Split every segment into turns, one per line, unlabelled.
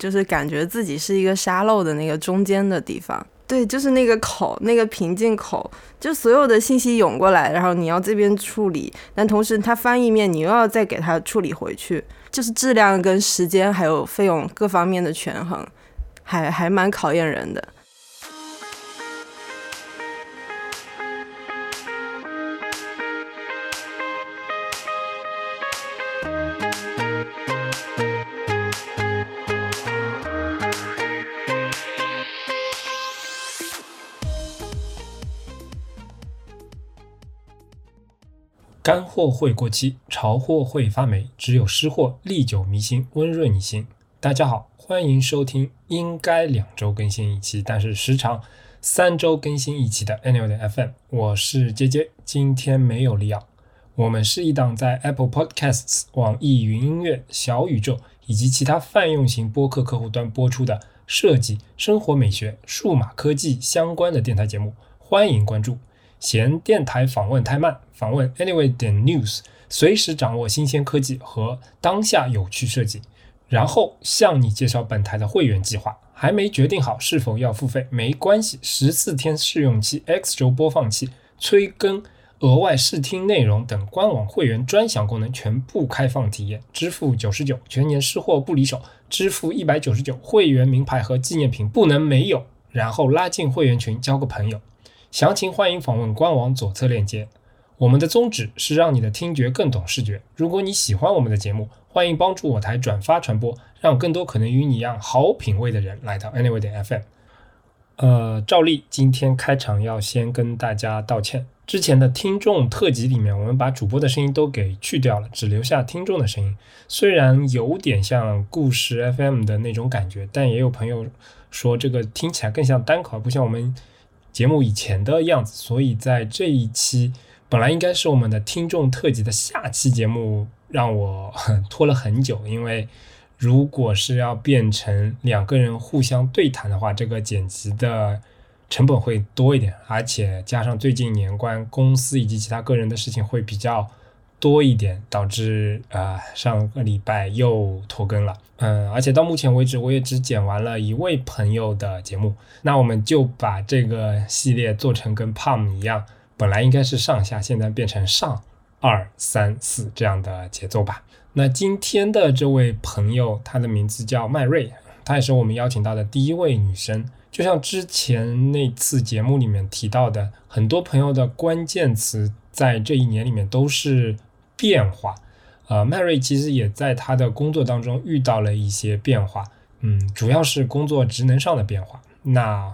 就是感觉自己是一个沙漏的那个中间的地方。对，就是那个口，那个瓶颈口，就所有的信息涌过来，然后你要这边处理，但同时它翻译面你又要再给它处理回去，就是质量跟时间还有费用各方面的权衡，还还蛮考验人的。
干货会过期，潮货会发霉，只有湿货历久弥新，温润你心。大家好，欢迎收听应该两周更新一期，但是时长三周更新一期的 Annual FM。我是杰杰，今天没有利奥。我们是一档在 Apple Podcasts、网易云音乐、小宇宙以及其他泛用型播客客户端播出的设计、生活美学、数码科技相关的电台节目，欢迎关注。嫌电台访问太慢，访问 Anyway 点 News，随时掌握新鲜科技和当下有趣设计，然后向你介绍本台的会员计划。还没决定好是否要付费？没关系，十四天试用期、X 轴播放器、催更、额外试听内容等官网会员专享功能全部开放体验，支付九十九，全年试货不离手，支付一百九十九，会员名牌和纪念品不能没有，然后拉进会员群交个朋友。详情欢迎访问官网左侧链接。我们的宗旨是让你的听觉更懂视觉。如果你喜欢我们的节目，欢迎帮助我台转发传播，让更多可能与你一样好品味的人来到 Anyway 点 FM。呃，照例今天开场要先跟大家道歉。之前的听众特辑里面，我们把主播的声音都给去掉了，只留下听众的声音。虽然有点像故事 FM 的那种感觉，但也有朋友说这个听起来更像单口，不像我们。节目以前的样子，所以在这一期本来应该是我们的听众特辑的下期节目，让我 拖了很久。因为如果是要变成两个人互相对谈的话，这个剪辑的成本会多一点，而且加上最近年关，公司以及其他个人的事情会比较。多一点，导致呃上个礼拜又拖更了，嗯，而且到目前为止我也只剪完了一位朋友的节目，那我们就把这个系列做成跟 Palm 一样，本来应该是上下，现在变成上二三四这样的节奏吧。那今天的这位朋友，她的名字叫麦瑞，她也是我们邀请到的第一位女生。就像之前那次节目里面提到的，很多朋友的关键词在这一年里面都是。变化，呃，麦瑞其实也在他的工作当中遇到了一些变化，嗯，主要是工作职能上的变化。那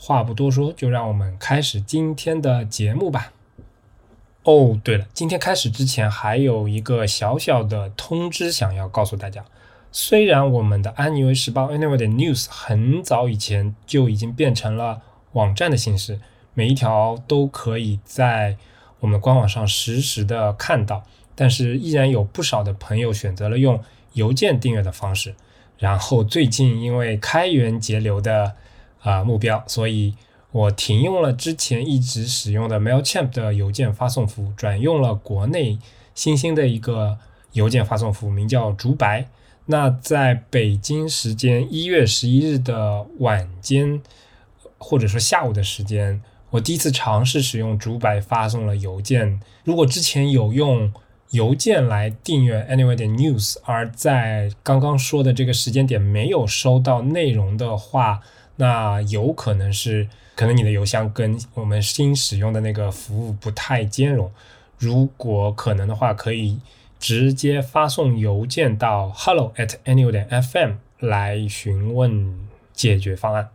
话不多说，就让我们开始今天的节目吧。哦，对了，今天开始之前还有一个小小的通知想要告诉大家，虽然我们的安妮微时报 Anyway 的 News 很早以前就已经变成了网站的形式，每一条都可以在我们官网上实时的看到。但是依然有不少的朋友选择了用邮件订阅的方式，然后最近因为开源节流的啊目标，所以我停用了之前一直使用的 Mailchimp 的邮件发送服务，转用了国内新兴的一个邮件发送服务，名叫竹白。那在北京时间一月十一日的晚间，或者说下午的时间，我第一次尝试使用竹白发送了邮件。如果之前有用。邮件来订阅 Anyway 点 News，而在刚刚说的这个时间点没有收到内容的话，那有可能是可能你的邮箱跟我们新使用的那个服务不太兼容。如果可能的话，可以直接发送邮件到 hello at annual. FM 来询问解决方案。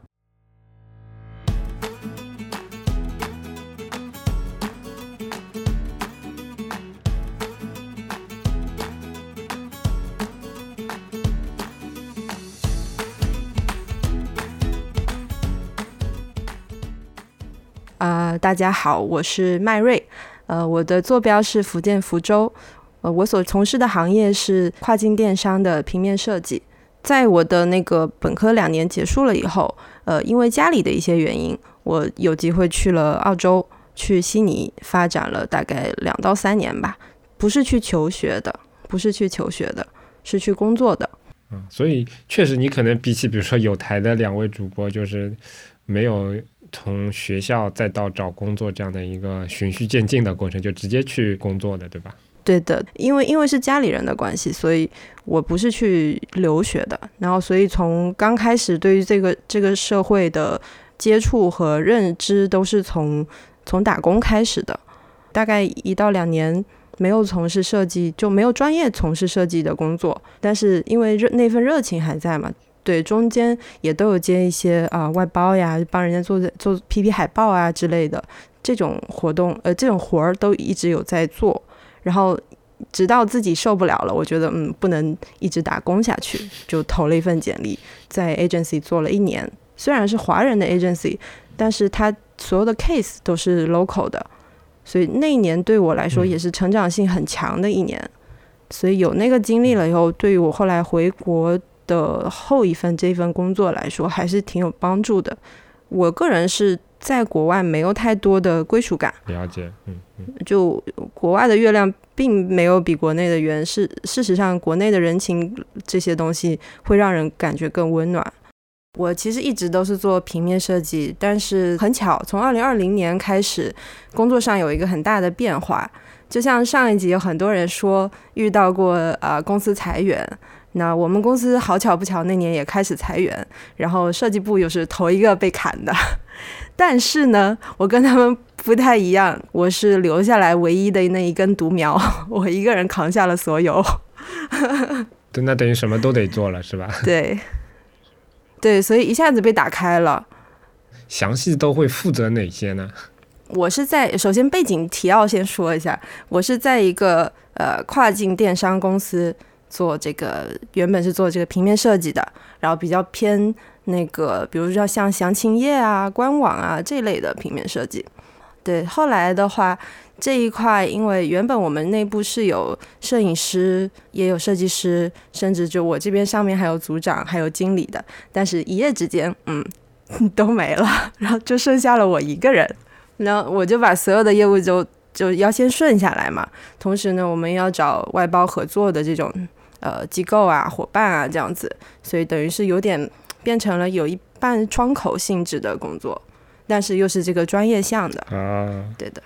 大家好，我是麦瑞，呃，我的坐标是福建福州，呃，我所从事的行业是跨境电商的平面设计。在我的那个本科两年结束了以后，呃，因为家里的一些原因，我有机会去了澳洲，去悉尼发展了大概两到三年吧，不是去求学的，不是去求学的，是去工作的。
嗯，所以确实你可能比起比如说有台的两位主播，就是没有从学校再到找工作这样的一个循序渐进的过程，就直接去工作的，对吧？
对的，因为因为是家里人的关系，所以我不是去留学的，然后所以从刚开始对于这个这个社会的接触和认知都是从从打工开始的，大概一到两年没有从事设计，就没有专业从事设计的工作，但是因为热那份热情还在嘛，对，中间也都有接一些啊外包呀，帮人家做做 PP 海报啊之类的这种活动，呃，这种活儿都一直有在做。然后，直到自己受不了了，我觉得嗯，不能一直打工下去，就投了一份简历，在 agency 做了一年。虽然是华人的 agency，但是他所有的 case 都是 local 的，所以那一年对我来说也是成长性很强的一年。所以有那个经历了以后，对于我后来回国的后一份这份工作来说，还是挺有帮助的。我个人是。在国外没有太多的归属感，
了解，嗯嗯，
就国外的月亮并没有比国内的圆，是事实上国内的人情这些东西会让人感觉更温暖。我其实一直都是做平面设计，但是很巧，从二零二零年开始，工作上有一个很大的变化。就像上一集有很多人说遇到过啊公司裁员，那我们公司好巧不巧那年也开始裁员，然后设计部又是头一个被砍的。但是呢，我跟他们不太一样，我是留下来唯一的那一根独苗，我一个人扛下了所有。
对，那等于什么都得做了，是吧？
对，对，所以一下子被打开了。
详细都会负责哪些呢？
我是在首先背景提要先说一下，我是在一个呃跨境电商公司做这个，原本是做这个平面设计的，然后比较偏。那个，比如说像详情页啊、官网啊这类的平面设计，对。后来的话，这一块因为原本我们内部是有摄影师，也有设计师，甚至就我这边上面还有组长、还有经理的，但是一夜之间，嗯，都没了，然后就剩下了我一个人。那我就把所有的业务就就要先顺下来嘛。同时呢，我们要找外包合作的这种呃机构啊、伙伴啊这样子，所以等于是有点。变成了有一半窗口性质的工作，但是又是这个专业项的
啊，
对的。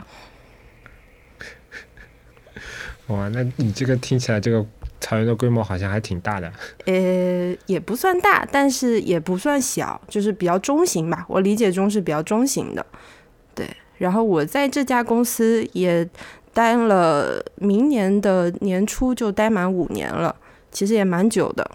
哇，那你这个听起来这个裁员的规模好像还挺大的。
呃，也不算大，但是也不算小，就是比较中型吧。我理解中是比较中型的。对，然后我在这家公司也待了，明年的年初就待满五年了，其实也蛮久的。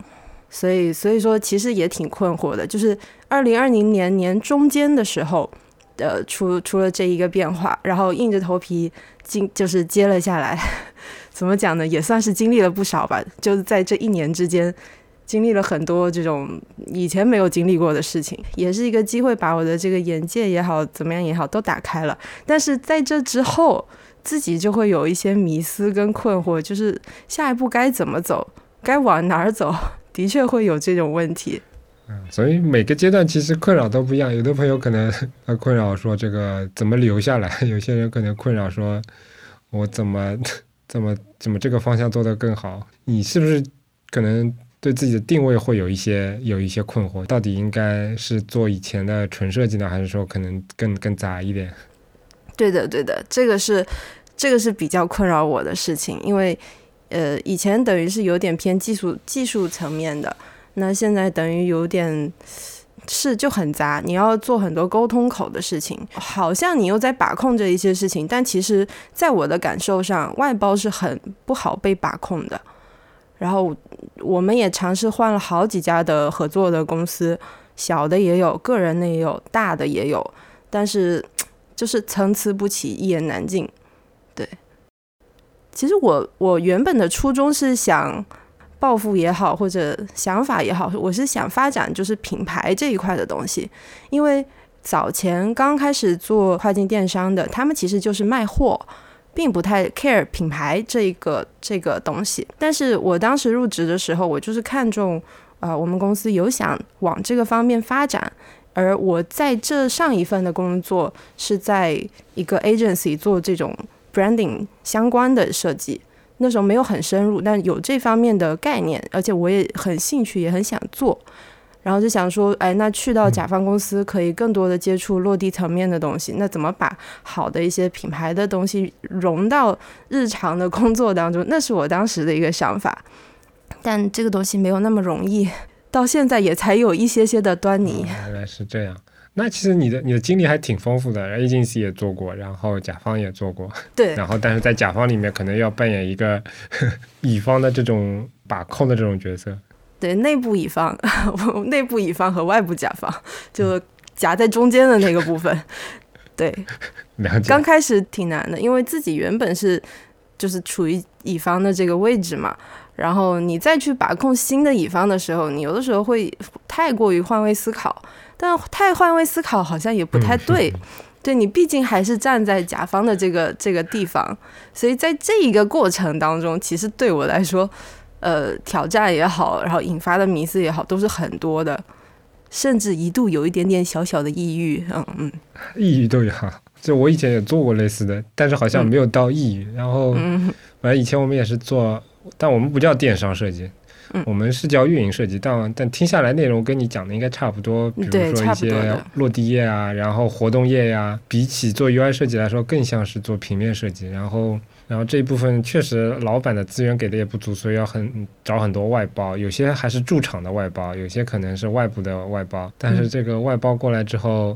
所以，所以说其实也挺困惑的，就是二零二零年年中间的时候，呃，出出了这一个变化，然后硬着头皮经就是接了下来。怎么讲呢？也算是经历了不少吧。就是在这一年之间，经历了很多这种以前没有经历过的事情，也是一个机会，把我的这个眼界也好，怎么样也好，都打开了。但是在这之后，自己就会有一些迷思跟困惑，就是下一步该怎么走，该往哪儿走。的确会有这种问题，
嗯，所以每个阶段其实困扰都不一样。有的朋友可能 他困扰说这个怎么留下来，有些人可能困扰说，我怎么怎么怎么这个方向做得更好。你是不是可能对自己的定位会有一些有一些困惑？到底应该是做以前的纯设计呢，还是说可能更更杂一点？
对的，对的，这个是这个是比较困扰我的事情，因为。呃，以前等于是有点偏技术技术层面的，那现在等于有点是就很杂，你要做很多沟通口的事情，好像你又在把控着一些事情，但其实在我的感受上，外包是很不好被把控的。然后我们也尝试换了好几家的合作的公司，小的也有，个人的也有，大的也有，但是就是参差不齐，一言难尽，对。其实我我原本的初衷是想报复也好，或者想法也好，我是想发展就是品牌这一块的东西。因为早前刚开始做跨境电商的，他们其实就是卖货，并不太 care 品牌这个这个东西。但是我当时入职的时候，我就是看中啊，我们公司有想往这个方面发展，而我在这上一份的工作是在一个 agency 做这种。Branding 相关的设计，那时候没有很深入，但有这方面的概念，而且我也很兴趣，也很想做。然后就想说，哎，那去到甲方公司可以更多的接触落地层面的东西。那怎么把好的一些品牌的东西融到日常的工作当中？那是我当时的一个想法。但这个东西没有那么容易，到现在也才有一些些的端倪。
原来是这样。那其实你的你的经历还挺丰富的，agency 也做过，然后甲方也做过。
对。
然后但是在甲方里面，可能要扮演一个 乙方的这种把控的这种角色。
对内部乙方，内部乙方和外部甲方就夹在中间的那个部分，对，刚开始挺难的，因为自己原本是就是处于乙方的这个位置嘛，然后你再去把控新的乙方的时候，你有的时候会太过于换位思考，但太换位思考好像也不太对，对你毕竟还是站在甲方的这个这个地方，所以在这一个过程当中，其实对我来说。呃，挑战也好，然后引发的迷思也好，都是很多的，甚至一度有一点点小小的抑郁，嗯嗯，
抑郁都有，就我以前也做过类似的，但是好像没有到抑郁。然后，反正以前我们也是做，但我们不叫电商设计，我们是叫运营设计。但但听下来内容跟你讲的应该差不多，比如说一些落地页啊，然后活动页呀，比起做 UI 设计来说，更像是做平面设计。然后。然后这一部分确实老板的资源给的也不足，所以要很找很多外包，有些还是驻场的外包，有些可能是外部的外包。但是这个外包过来之后。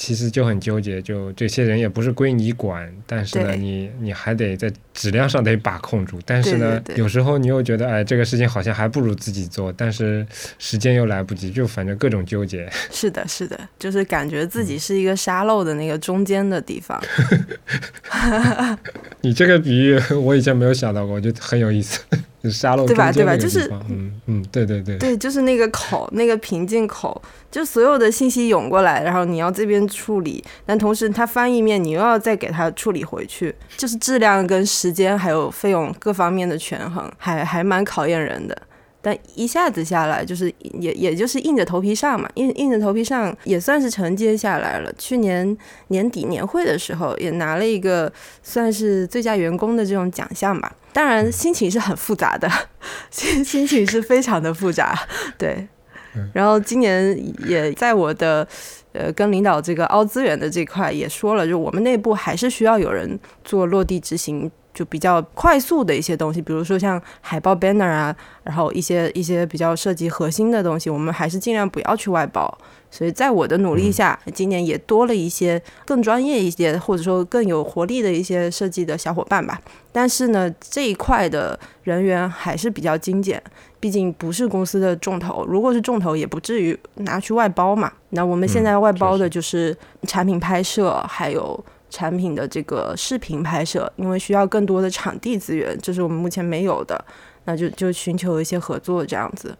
其实就很纠结，就这些人也不是归你管，但是呢，你你还得在质量上得把控住。但是呢，有时候你又觉得，哎，这个事情好像还不如自己做，但是时间又来不及，就反正各种纠结。
是的，是的，就是感觉自己是一个沙漏的那个中间的地方。
你这个比喻我以前没有想到过，我觉得很有意思。就是沙漏
对吧？对吧？就是，
嗯嗯，对对对，
对，就是那个口，那个瓶颈口，就所有的信息涌过来，然后你要这边处理，但同时它翻译面你又要再给它处理回去，就是质量跟时间还有费用各方面的权衡，还还蛮考验人的。但一下子下来，就是也也就是硬着头皮上嘛，硬硬着头皮上也算是承接下来了。去年年底年会的时候，也拿了一个算是最佳员工的这种奖项吧。当然心情是很复杂的，心心情是非常的复杂。对，然后今年也在我的呃跟领导这个凹资源的这块也说了，就我们内部还是需要有人做落地执行。就比较快速的一些东西，比如说像海报 banner 啊，然后一些一些比较涉及核心的东西，我们还是尽量不要去外包。所以在我的努力下，今年也多了一些更专业一些，或者说更有活力的一些设计的小伙伴吧。但是呢，这一块的人员还是比较精简，毕竟不是公司的重头。如果是重头，也不至于拿去外包嘛。那我们现在外包的就是产品拍摄，还有。产品的这个视频拍摄，因为需要更多的场地资源，这是我们目前没有的，那就就寻求一些合作这样子。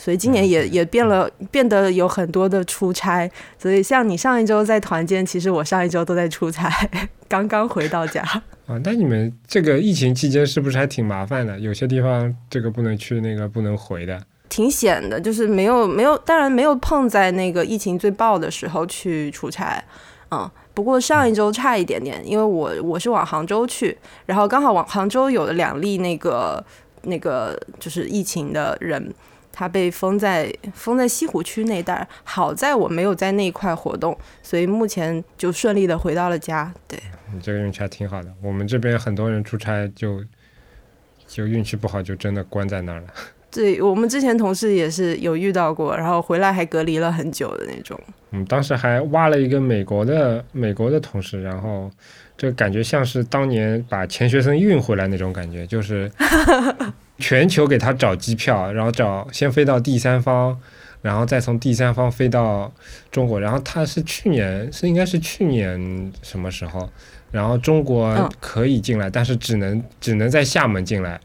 所以今年也也变了，变得有很多的出差。所以像你上一周在团建，其实我上一周都在出差，刚刚回到家。
啊，那你们这个疫情期间是不是还挺麻烦的？有些地方这个不能去，那个不能回的，
挺险的。就是没有没有，当然没有碰在那个疫情最爆的时候去出差，嗯。不过上一周差一点点，因为我我是往杭州去，然后刚好往杭州有了两例那个那个就是疫情的人，他被封在封在西湖区那带，好在我没有在那一块活动，所以目前就顺利的回到了家。对，
你这个运气还挺好的，我们这边很多人出差就就运气不好，就真的关在那儿了。
对我们之前同事也是有遇到过，然后回来还隔离了很久的那种。
嗯，当时还挖了一个美国的美国的同事，然后这感觉像是当年把钱学森运回来那种感觉，就是 全球给他找机票，然后找先飞到第三方，然后再从第三方飞到中国，然后他是去年是应该是去年什么时候，然后中国可以进来，但是只能只能在厦门进来。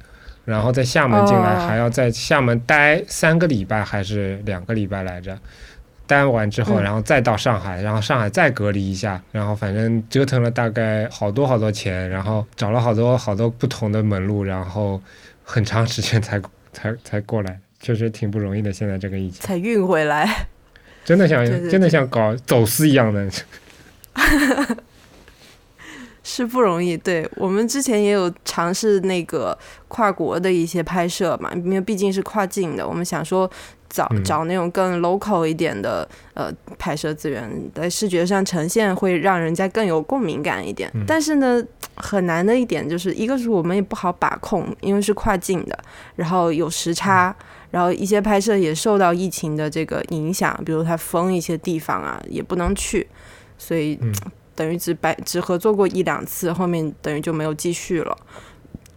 然后在厦门进来，还要在厦门待三个礼拜还是两个礼拜来着？待完之后，然后再到上海，然后上海再隔离一下，然后反正折腾了大概好多好多钱，然后找了好多好多不同的门路，然后很长时间才才才过来，确实挺不容易的。现在这个疫情
才运回来，
真的像 真的像搞走私一样的。
是不容易。对我们之前也有尝试那个跨国的一些拍摄嘛，因为毕竟是跨境的，我们想说找找那种更 local 一点的呃拍摄资源，在视觉上呈现会让人家更有共鸣感一点。但是呢，很难的一点就是一个是我们也不好把控，因为是跨境的，然后有时差。然后一些拍摄也受到疫情的这个影响，比如它封一些地方啊，也不能去，所以等于只白只合作过一两次，后面等于就没有继续了。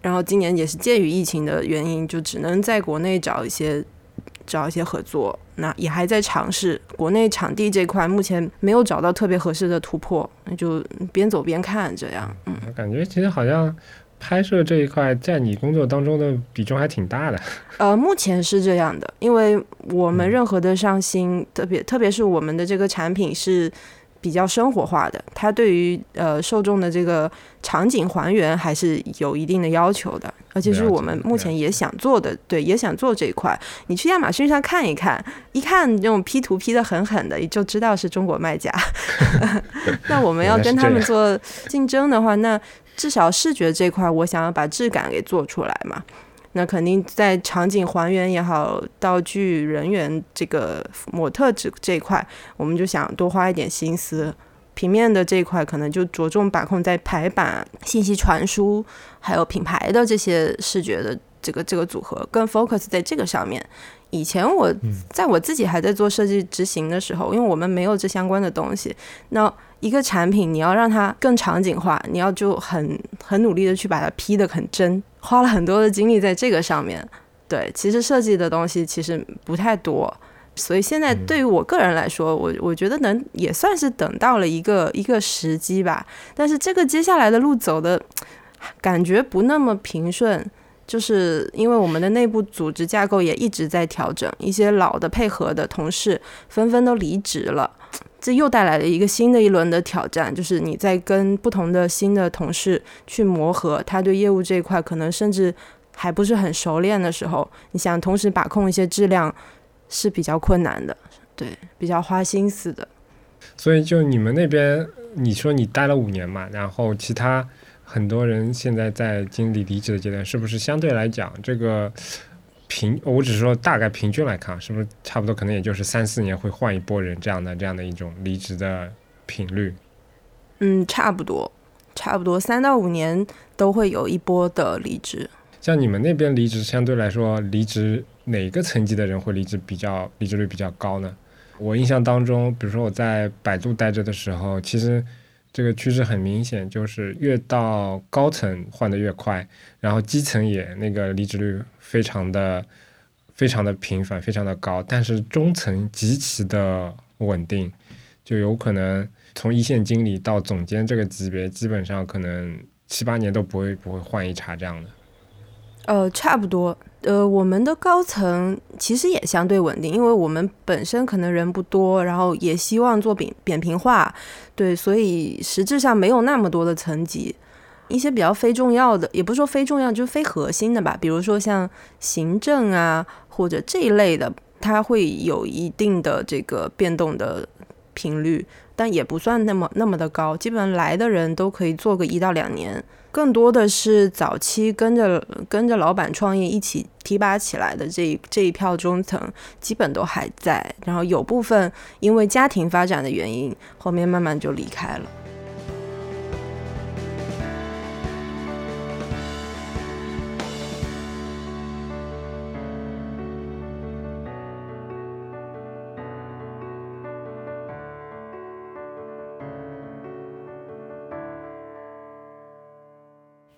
然后今年也是鉴于疫情的原因，就只能在国内找一些找一些合作，那也还在尝试国内场地这块，目前没有找到特别合适的突破，那就边走边看这样。嗯，
感觉其实好像。拍摄这一块在你工作当中的比重还挺大的。
呃，目前是这样的，因为我们任何的上新，特别特别是我们的这个产品是比较生活化的，它对于呃受众的这个场景还原还是有一定的要求的，而且是我们目前也想做的，对，也想做这一块。你去亚马逊上看一看，一看这种 P 图 P 的很狠的，你就知道是中国卖家。那我们要跟他们做竞争的话，那。至少视觉这块，我想要把质感给做出来嘛。那肯定在场景还原也好，道具、人员这个模特这这一块，我们就想多花一点心思。平面的这一块，可能就着重把控在排版、信息传输，还有品牌的这些视觉的这个这个组合，更 focus 在这个上面。以前我在我自己还在做设计执行的时候，因为我们没有这相关的东西，那一个产品你要让它更场景化，你要就很很努力的去把它 P 的很真，花了很多的精力在这个上面。对，其实设计的东西其实不太多，所以现在对于我个人来说，我我觉得能也算是等到了一个一个时机吧。但是这个接下来的路走的感觉不那么平顺。就是因为我们的内部组织架构也一直在调整，一些老的配合的同事纷纷都离职了，这又带来了一个新的一轮的挑战。就是你在跟不同的新的同事去磨合，他对业务这一块可能甚至还不是很熟练的时候，你想同时把控一些质量是比较困难的，对，比较花心思的。
所以就你们那边，你说你待了五年嘛，然后其他。很多人现在在经历离职的阶段，是不是相对来讲，这个平，我只是说大概平均来看，是不是差不多可能也就是三四年会换一波人这样的这样的一种离职的频率？
嗯，差不多，差不多三到五年都会有一波的离职。
像你们那边离职，相对来说，离职哪个层级的人会离职比较离职率比较高呢？我印象当中，比如说我在百度待着的时候，其实。这个趋势很明显，就是越到高层换的越快，然后基层也那个离职率非常的、非常的频繁，非常的高。但是中层极其的稳定，就有可能从一线经理到总监这个级别，基本上可能七八年都不会不会换一茬这样的。
呃，差不多。呃，我们的高层其实也相对稳定，因为我们本身可能人不多，然后也希望做扁扁平化，对，所以实质上没有那么多的层级。一些比较非重要的，也不是说非重要，就是非核心的吧，比如说像行政啊或者这一类的，它会有一定的这个变动的频率，但也不算那么那么的高，基本上来的人都可以做个一到两年。更多的是早期跟着跟着老板创业一起提拔起来的这一这一票中层，基本都还在，然后有部分因为家庭发展的原因，后面慢慢就离开了。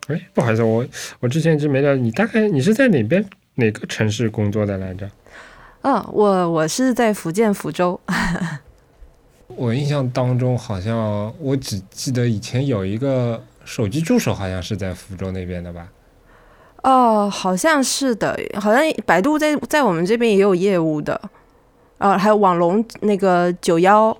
哎，不好意思，我我之前一直没聊你大概你是在哪边哪个城市工作的来着？
嗯，我我是在福建福州。
我印象当中好像我只记得以前有一个手机助手，好像是在福州那边的吧？
哦，好像是的，好像百度在在我们这边也有业务的。呃，还有网龙那个九幺。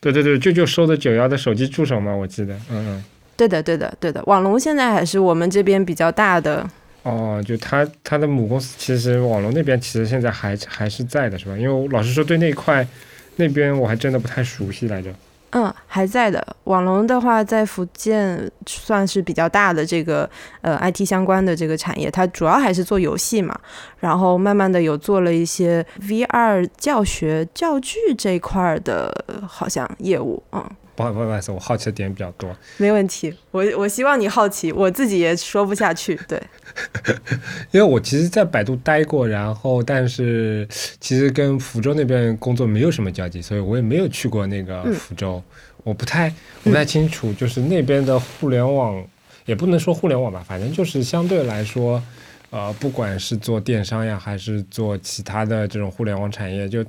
对对对，就就收的九幺的手机助手嘛，我记得，嗯嗯。
对的，对的，对的。网龙现在还是我们这边比较大的。
哦，就他他的母公司，其实网龙那边其实现在还还是在的，是吧？因为老实说，对那块那边我还真的不太熟悉来着。
嗯，还在的。网龙的话，在福建算是比较大的这个呃 IT 相关的这个产业，它主要还是做游戏嘛，然后慢慢的有做了一些 VR 教学教具这一块的，好像业务，嗯。
不好不好意思，我好奇的点比较多。
没问题，我我希望你好奇，我自己也说不下去。对，
因为我其实，在百度待过，然后但是其实跟福州那边工作没有什么交集，所以我也没有去过那个福州，我不太不太清楚，就是那边的互联网，也不能说互联网吧，反正就是相对来说，呃，不管是做电商呀，还是做其他的这种互联网产业，就。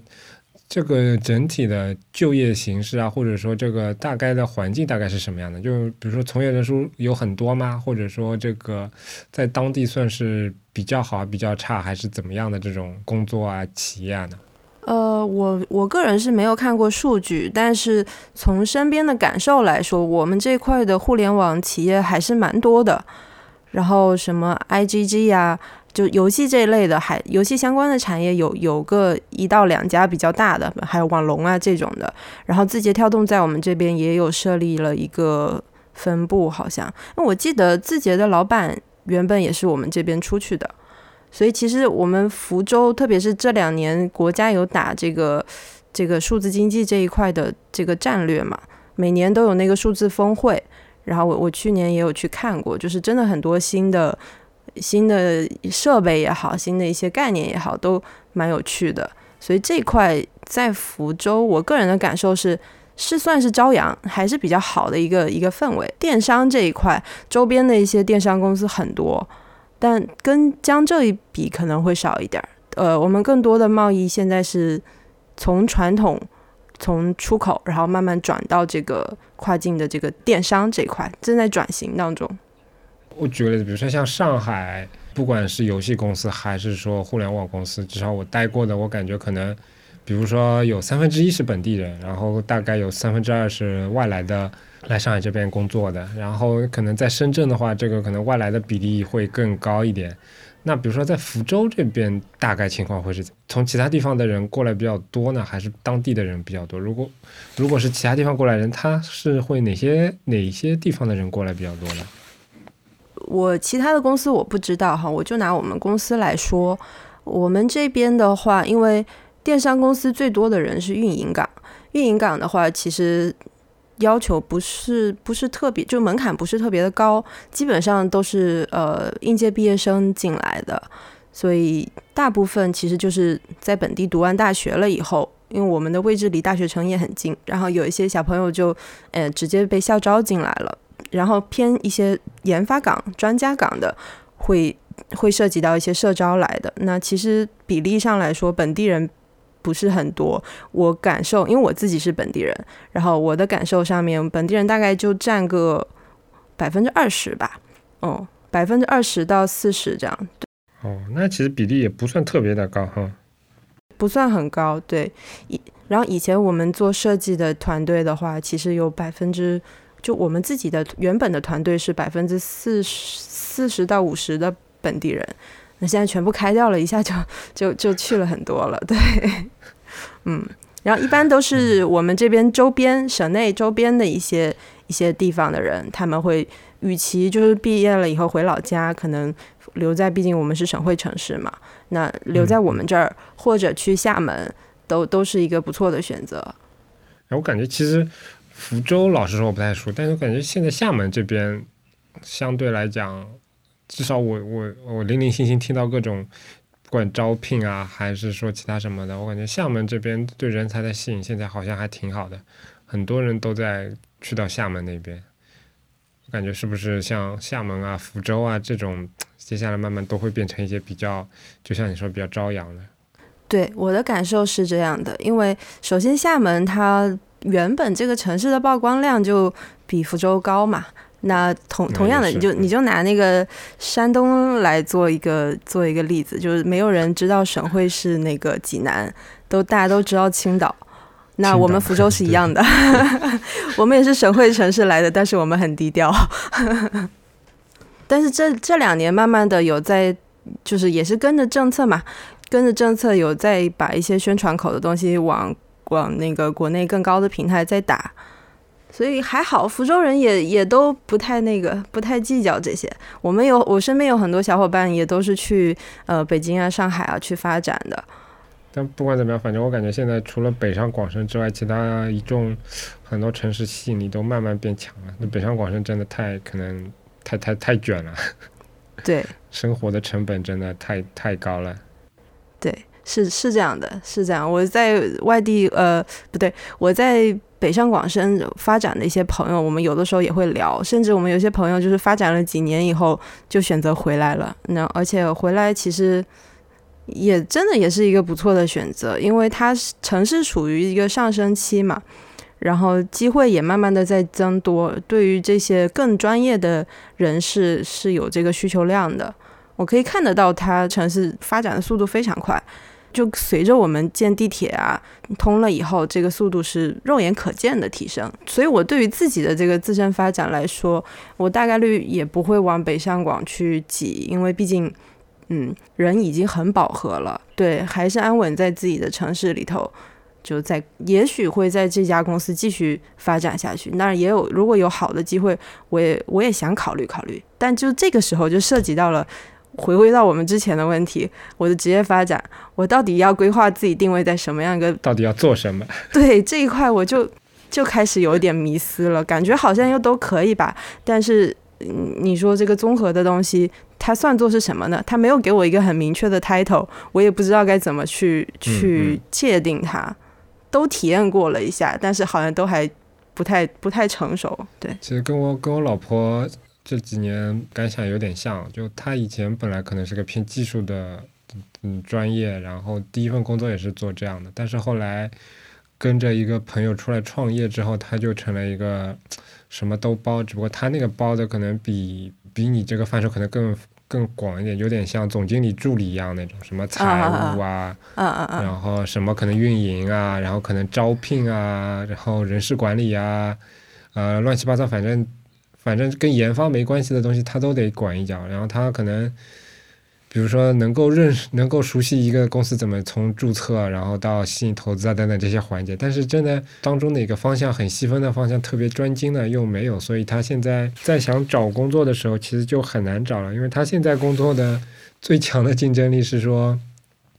这个整体的就业形势啊，或者说这个大概的环境大概是什么样的？就比如说从业人数有很多吗？或者说这个在当地算是比较好、比较差，还是怎么样的这种工作啊、企业啊呢？
呃，我我个人是没有看过数据，但是从身边的感受来说，我们这块的互联网企业还是蛮多的。然后什么 IGG 呀？就游戏这一类的，还游戏相关的产业有有个一到两家比较大的，还有网龙啊这种的。然后字节跳动在我们这边也有设立了一个分部，好像。那我记得字节的老板原本也是我们这边出去的，所以其实我们福州，特别是这两年国家有打这个这个数字经济这一块的这个战略嘛，每年都有那个数字峰会，然后我我去年也有去看过，就是真的很多新的。新的设备也好，新的一些概念也好，都蛮有趣的。所以这块在福州，我个人的感受是，是算是朝阳，还是比较好的一个一个氛围。电商这一块，周边的一些电商公司很多，但跟江浙一比可能会少一点。呃，我们更多的贸易现在是从传统从出口，然后慢慢转到这个跨境的这个电商这一块，正在转型当中。
我举个例子，比如说像上海，不管是游戏公司还是说互联网公司，至少我待过的，我感觉可能，比如说有三分之一是本地人，然后大概有三分之二是外来的来上海这边工作的，然后可能在深圳的话，这个可能外来的比例会更高一点。那比如说在福州这边，大概情况会是从其他地方的人过来比较多呢，还是当地的人比较多？如果如果是其他地方过来人，他是会哪些哪些地方的人过来比较多呢？
我其他的公司我不知道哈，我就拿我们公司来说，我们这边的话，因为电商公司最多的人是运营岗，运营岗的话，其实要求不是不是特别，就门槛不是特别的高，基本上都是呃应届毕业生进来的，所以大部分其实就是在本地读完大学了以后，因为我们的位置离大学城也很近，然后有一些小朋友就呃直接被校招进来了。然后偏一些研发岗、专家岗的，会会涉及到一些社招来的。那其实比例上来说，本地人不是很多。我感受，因为我自己是本地人，然后我的感受上面，本地人大概就占个百分之二十吧。哦，百分之二十到四十这样。
哦，那其实比例也不算特别的高哈。
不算很高，对。以然后以前我们做设计的团队的话，其实有百分之。就我们自己的原本的团队是百分之四十四十到五十的本地人，那现在全部开掉了，一下就就就去了很多了，对，嗯，然后一般都是我们这边周边省内周边的一些一些地方的人，他们会与其就是毕业了以后回老家，可能留在，毕竟我们是省会城市嘛，那留在我们这儿或者去厦门，都都是一个不错的选择。
哎，我感觉其实。福州老实说我不太熟，但是我感觉现在厦门这边相对来讲，至少我我我零零星星听到各种不管招聘啊，还是说其他什么的，我感觉厦门这边对人才的吸引现在好像还挺好的，很多人都在去到厦门那边。我感觉是不是像厦门啊、福州啊这种，接下来慢慢都会变成一些比较，就像你说比较朝阳的。
对，我的感受是这样的，因为首先厦门它。原本这个城市的曝光量就比福州高嘛，那同同样的，你就你就拿那个山东来做一个做一个例子，就是没有人知道省会是那个济南，都大家都知道青岛，那我们福州是一样的，我们也是省会城市来的，但是我们很低调，但是这这两年慢慢的有在，就是也是跟着政策嘛，跟着政策有在把一些宣传口的东西往。往那个国内更高的平台在打，所以还好，福州人也也都不太那个，不太计较这些。我们有我身边有很多小伙伴也都是去呃北京啊、上海啊去发展的。
但不管怎么样，反正我感觉现在除了北上广深之外，其他一众很多城市吸引力都慢慢变强了。那北上广深真的太可能太太太卷了，
对，
生活的成本真的太太高了。
是是这样的，是这样。我在外地，呃，不对，我在北上广深发展的一些朋友，我们有的时候也会聊，甚至我们有些朋友就是发展了几年以后就选择回来了。那而且回来其实。也真的也是一个不错的选择，因为它城市处于一个上升期嘛，然后机会也慢慢的在增多，对于这些更专业的人士是有这个需求量的。我可以看得到它城市发展的速度非常快，就随着我们建地铁啊通了以后，这个速度是肉眼可见的提升。所以我对于自己的这个自身发展来说，我大概率也不会往北上广去挤，因为毕竟。嗯，人已经很饱和了，对，还是安稳在自己的城市里头，就在，也许会在这家公司继续发展下去。那，也有如果有好的机会，我也我也想考虑考虑。但就这个时候，就涉及到了回归到我们之前的问题，我的职业发展，我到底要规划自己定位在什么样一个？
到底要做什么？
对这一块，我就就开始有点迷思了，感觉好像又都可以吧，但是。你说这个综合的东西，它算作是什么呢？它没有给我一个很明确的 title，我也不知道该怎么去去界定它。都体验过了一下，但是好像都还不太不太成熟。对，
其实跟我跟我老婆这几年感想有点像，就他以前本来可能是个偏技术的嗯专业，然后第一份工作也是做这样的，但是后来跟着一个朋友出来创业之后，他就成了一个。什么都包，只不过他那个包的可能比比你这个范畴可能更更广一点，有点像总经理助理一样那种，什么财务啊，然后什么可能运营啊，然后可能招聘啊，然后人事管理啊，呃，乱七八糟，反正反正跟研发没关系的东西他都得管一脚，然后他可能。比如说，能够认识、能够熟悉一个公司怎么从注册，然后到吸引投资啊等等这些环节，但是真的当中的一个方向很细分的方向，特别专精的又没有，所以他现在在想找工作的时候，其实就很难找了，因为他现在工作的最强的竞争力是说，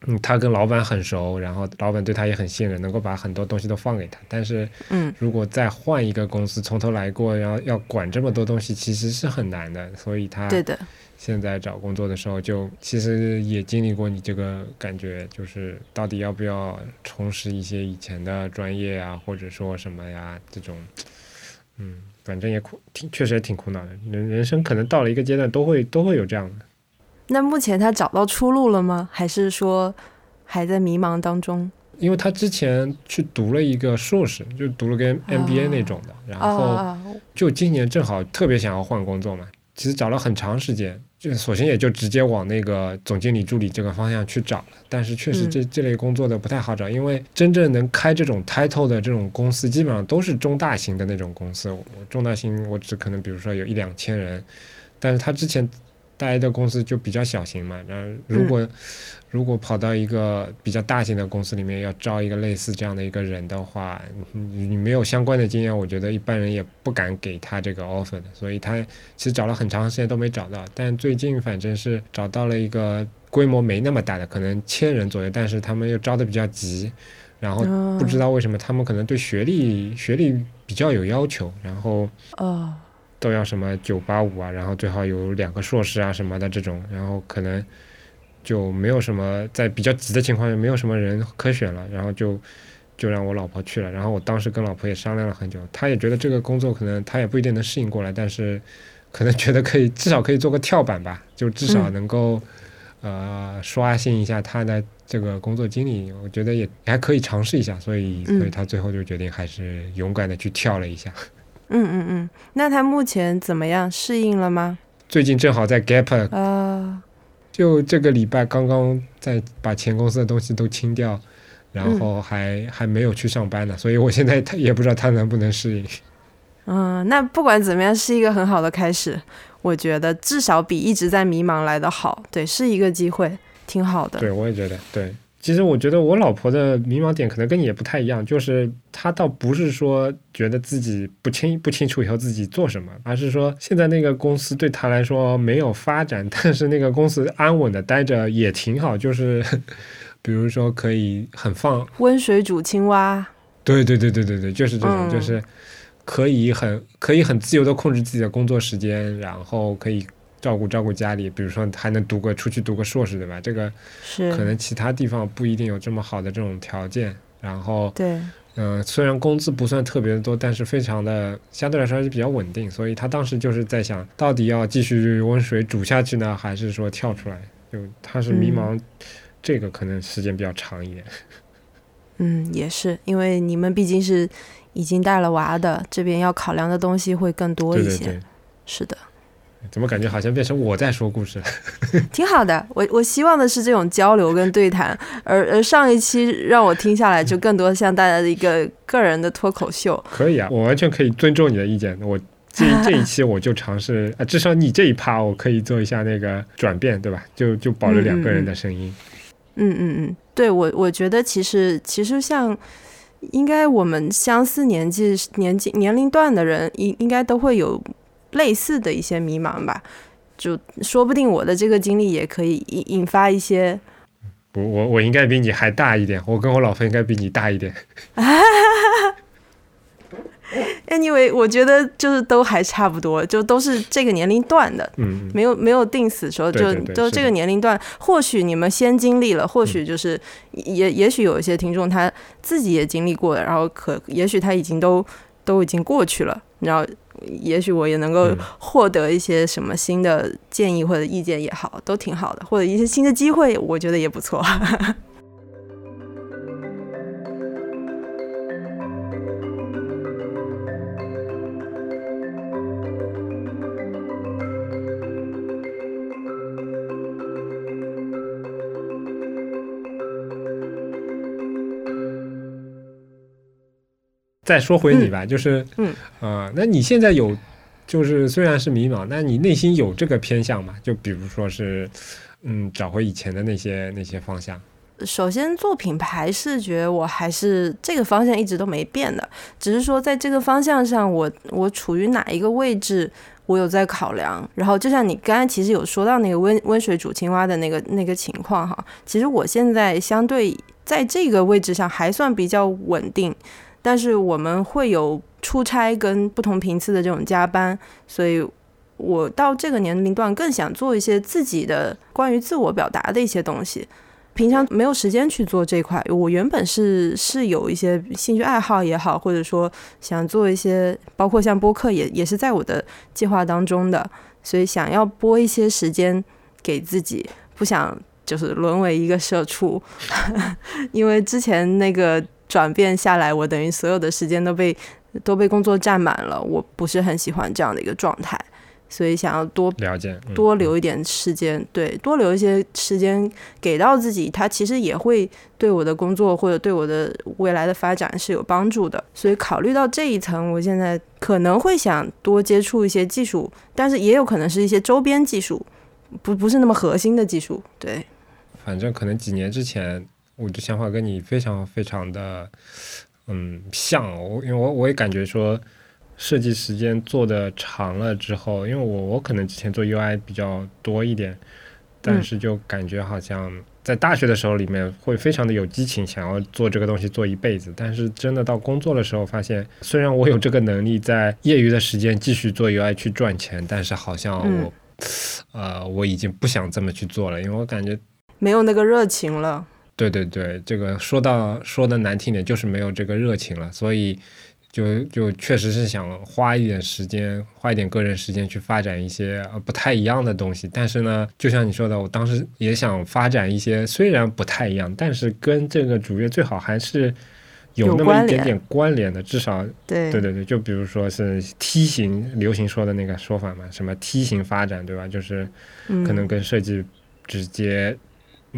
嗯，他跟老板很熟，然后老板对他也很信任，能够把很多东西都放给他，但是，
嗯，
如果再换一个公司从头来过，然后要管这么多东西，其实是很难的，所以他
对的。
现在找工作的时候，就其实也经历过你这个感觉，就是到底要不要重拾一些以前的专业啊，或者说什么呀这种，嗯，反正也苦，挺确实也挺苦恼的。人人生可能到了一个阶段，都会都会有这样的。
那目前他找到出路了吗？还是说还在迷茫当中？
因为他之前去读了一个硕士，就读了个 MBA 那种的，然后就今年正好特别想要换工作嘛。其实找了很长时间，就索性也就直接往那个总经理助理这个方向去找了。但是确实这这类工作的不太好找，因为真正能开这种 title 的这种公司，基本上都是中大型的那种公司。我中大型我只可能比如说有一两千人，但是他之前。待的公司就比较小型嘛，然后如果如果跑到一个比较大型的公司里面要招一个类似这样的一个人的话，你没有相关的经验，我觉得一般人也不敢给他这个 offer 的，所以他其实找了很长时间都没找到，但最近反正是找到了一个规模没那么大的，可能千人左右，但是他们又招的比较急，然后不知道为什么他们可能对学历学历比较有要求，然后
哦。
都要什么九八五啊，然后最好有两个硕士啊什么的这种，然后可能就没有什么在比较急的情况下没有什么人可选了，然后就就让我老婆去了。然后我当时跟老婆也商量了很久，她也觉得这个工作可能她也不一定能适应过来，但是可能觉得可以至少可以做个跳板吧，就至少能够呃刷新一下她的这个工作经历，我觉得也还可以尝试一下，所以所以她最后就决定还是勇敢的去跳了一下。
嗯嗯嗯嗯，那他目前怎么样？适应了吗？
最近正好在 gap
啊，
就这个礼拜刚刚在把前公司的东西都清掉，然后还还没有去上班呢，所以我现在他也不知道他能不能适应。
嗯，那不管怎么样，是一个很好的开始，我觉得至少比一直在迷茫来的好。对，是一个机会，挺好的。
对，我也觉得对。其实我觉得我老婆的迷茫点可能跟你也不太一样，就是她倒不是说觉得自己不清不清楚以后自己做什么，而是说现在那个公司对她来说没有发展，但是那个公司安稳的待着也挺好，就是 比如说可以很放
温水煮青蛙，
对对对对对对，就是这种，就是可以很可以很自由的控制自己的工作时间，然后可以。照顾照顾家里，比如说还能读个出去读个硕士，对吧？这个
是
可能其他地方不一定有这么好的这种条件。然后
对，
嗯，虽然工资不算特别的多，但是非常的相对来说还是比较稳定。所以他当时就是在想，到底要继续温水煮下去呢，还是说跳出来？就他是迷茫，这个可能时间比较长一点。
嗯，也是，因为你们毕竟是已经带了娃的，这边要考量的东西会更多一些。是的。
怎么感觉好像变成我在说故事了？
挺好的，我我希望的是这种交流跟对谈，而而上一期让我听下来，就更多像大家的一个个人的脱口秀。
可以啊，我完全可以尊重你的意见。我这 这一期我就尝试，啊，至少你这一趴我可以做一下那个转变，对吧？就就保留两个人的声音。
嗯嗯嗯，对我我觉得其实其实像应该我们相似年纪年纪年龄段的人，应应该都会有。类似的一些迷茫吧，就说不定我的这个经历也可以引引发一些。
我，我我应该比你还大一点，我跟我老婆应该比你大一点。
Anyway，我觉得就是都还差不多，就都是这个年龄段的，
嗯，
没有没有定死说就都这个年龄段。或许你们先经历了，或许就是也也许有一些听众他自己也经历过了，然后可也许他已经都都已经过去了，然后。也许我也能够获得一些什么新的建议或者意见也好，都挺好的，或者一些新的机会，我觉得也不错。
再说回你吧，就是，嗯，啊，那你现在有，就是虽然是迷茫，那你内心有这个偏向吗？就比如说是，嗯，找回以前的那些那些方向。
首先做品牌视觉，我还是这个方向一直都没变的，只是说在这个方向上，我我处于哪一个位置，我有在考量。然后就像你刚才其实有说到那个温温水煮青蛙的那个那个情况哈，其实我现在相对在这个位置上还算比较稳定。但是我们会有出差跟不同频次的这种加班，所以我到这个年龄段更想做一些自己的关于自我表达的一些东西。平常没有时间去做这块，我原本是是有一些兴趣爱好也好，或者说想做一些，包括像播客也也是在我的计划当中的，所以想要拨一些时间给自己，不想就是沦为一个社畜，因为之前那个。转变下来，我等于所有的时间都被都被工作占满了，我不是很喜欢这样的一个状态，所以想要多
了解，
多留一点时间，对，多留一些时间给到自己，它其实也会对我的工作或者对我的未来的发展是有帮助的。所以考虑到这一层，我现在可能会想多接触一些技术，但是也有可能是一些周边技术，不不是那么核心的技术。对，
反正可能几年之前。我的想法跟你非常非常的，嗯，像我，因为我我也感觉说，设计时间做的长了之后，因为我我可能之前做 UI 比较多一点，但是就感觉好像在大学的时候里面会非常的有激情，想要做这个东西做一辈子，但是真的到工作的时候，发现虽然我有这个能力在业余的时间继续做 UI 去赚钱，但是好像我，呃，我已经不想这么去做了，因为我感觉
没有那个热情了。
对对对，这个说到说的难听点，就是没有这个热情了，所以就就确实是想花一点时间，花一点个人时间去发展一些呃不太一样的东西。但是呢，就像你说的，我当时也想发展一些虽然不太一样，但是跟这个主页最好还是有那么一点点关联的，至少
对
对对对，就比如说是梯形流行说的那个说法嘛，什么梯形发展，对吧？就是可能跟设计直接。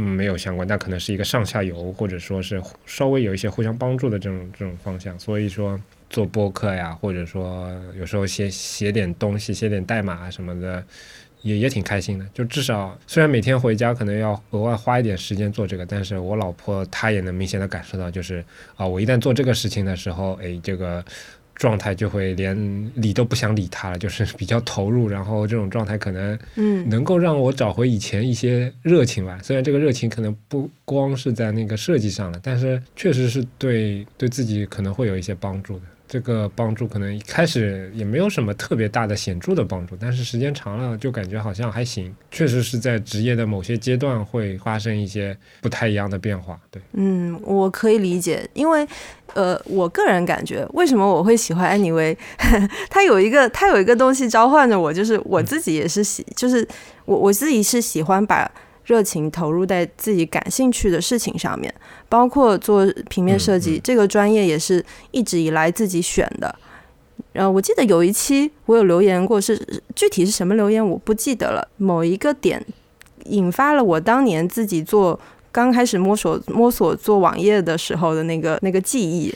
嗯，没有相关，但可能是一个上下游，或者说是稍微有一些互相帮助的这种这种方向。所以说做播客呀，或者说有时候写写点东西，写点代码什么的，也也挺开心的。就至少虽然每天回家可能要额外花一点时间做这个，但是我老婆她也能明显的感受到，就是啊，我一旦做这个事情的时候，哎，这个。状态就会连理都不想理他了，就是比较投入，然后这种状态可能
嗯
能够让我找回以前一些热情吧。虽然这个热情可能不光是在那个设计上了，但是确实是对对自己可能会有一些帮助的。这个帮助可能一开始也没有什么特别大的显著的帮助，但是时间长了就感觉好像还行。确实是在职业的某些阶段会发生一些不太一样的变化。对，
嗯，我可以理解，因为呃，我个人感觉，为什么我会喜欢安妮薇？他有一个，他有一个东西召唤着我，就是我自己也是喜，就是我我自己是喜欢把热情投入在自己感兴趣的事情上面，包括做平面设计、
嗯嗯
这个专业也是一直以来自己选的。然后我记得有一期我有留言过，是具体是什么留言我不记得了。某一个点引发了我当年自己做刚开始摸索摸索做网页的时候的那个那个记忆，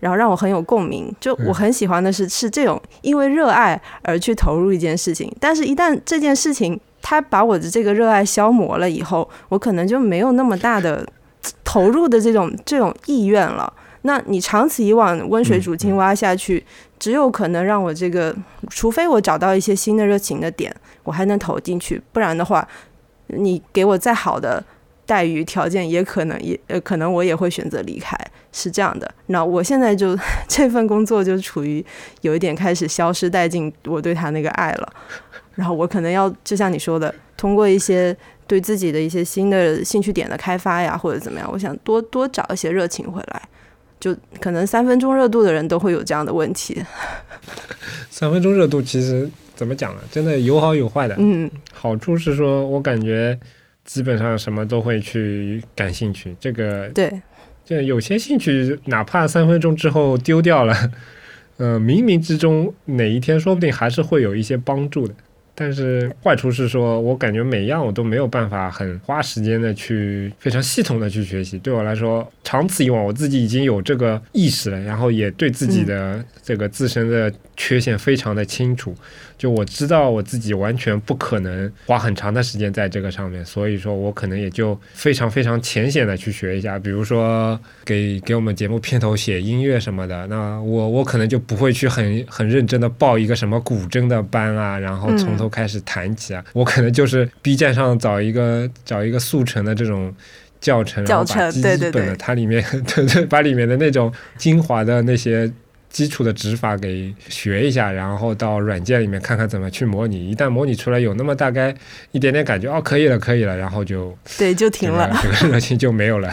然后让我很有共鸣。就我很喜欢的是是这种因为热爱而去投入一件事情，但是一旦这件事情他把我的这个热爱消磨了以后，我可能就没有那么大的投入的这种这种意愿了。那你长此以往温水煮青蛙下去，只有可能让我这个，除非我找到一些新的热情的点，我还能投进去，不然的话，你给我再好的待遇条件，也可能也呃，可能我也会选择离开，是这样的。那我现在就 这份工作就处于有一点开始消失殆尽我对他那个爱了，然后我可能要就像你说的，通过一些对自己的一些新的兴趣点的开发呀，或者怎么样，我想多多找一些热情回来。就可能三分钟热度的人都会有这样的问题。
三分钟热度其实怎么讲呢？真的有好有坏的。
嗯
好处是说，我感觉基本上什么都会去感兴趣。这个
对，
就有些兴趣，哪怕三分钟之后丢掉了，呃，冥冥之中哪一天说不定还是会有一些帮助的。但是坏处是说，我感觉每样我都没有办法很花时间的去非常系统的去学习。对我来说，长此以往，我自己已经有这个意识了，然后也对自己的这个自身的缺陷非常的清楚。就我知道我自己完全不可能花很长的时间在这个上面，所以说我可能也就非常非常浅显的去学一下，比如说给给我们节目片头写音乐什么的，那我 我可能就不会去很很认真的报一个什么古筝的班啊，然后从头开始弹起啊，我可能就是 B 站上找一个找一个速成的这种。教程，然后把基
对对
本的它里面，对对，把里面的那种精华的那些基础的指法给学一下，然后到软件里面看看怎么去模拟。一旦模拟出来有那么大概一点点感觉，哦，可以了，可以了，然后就
对，就停了，
这个热情就没有了。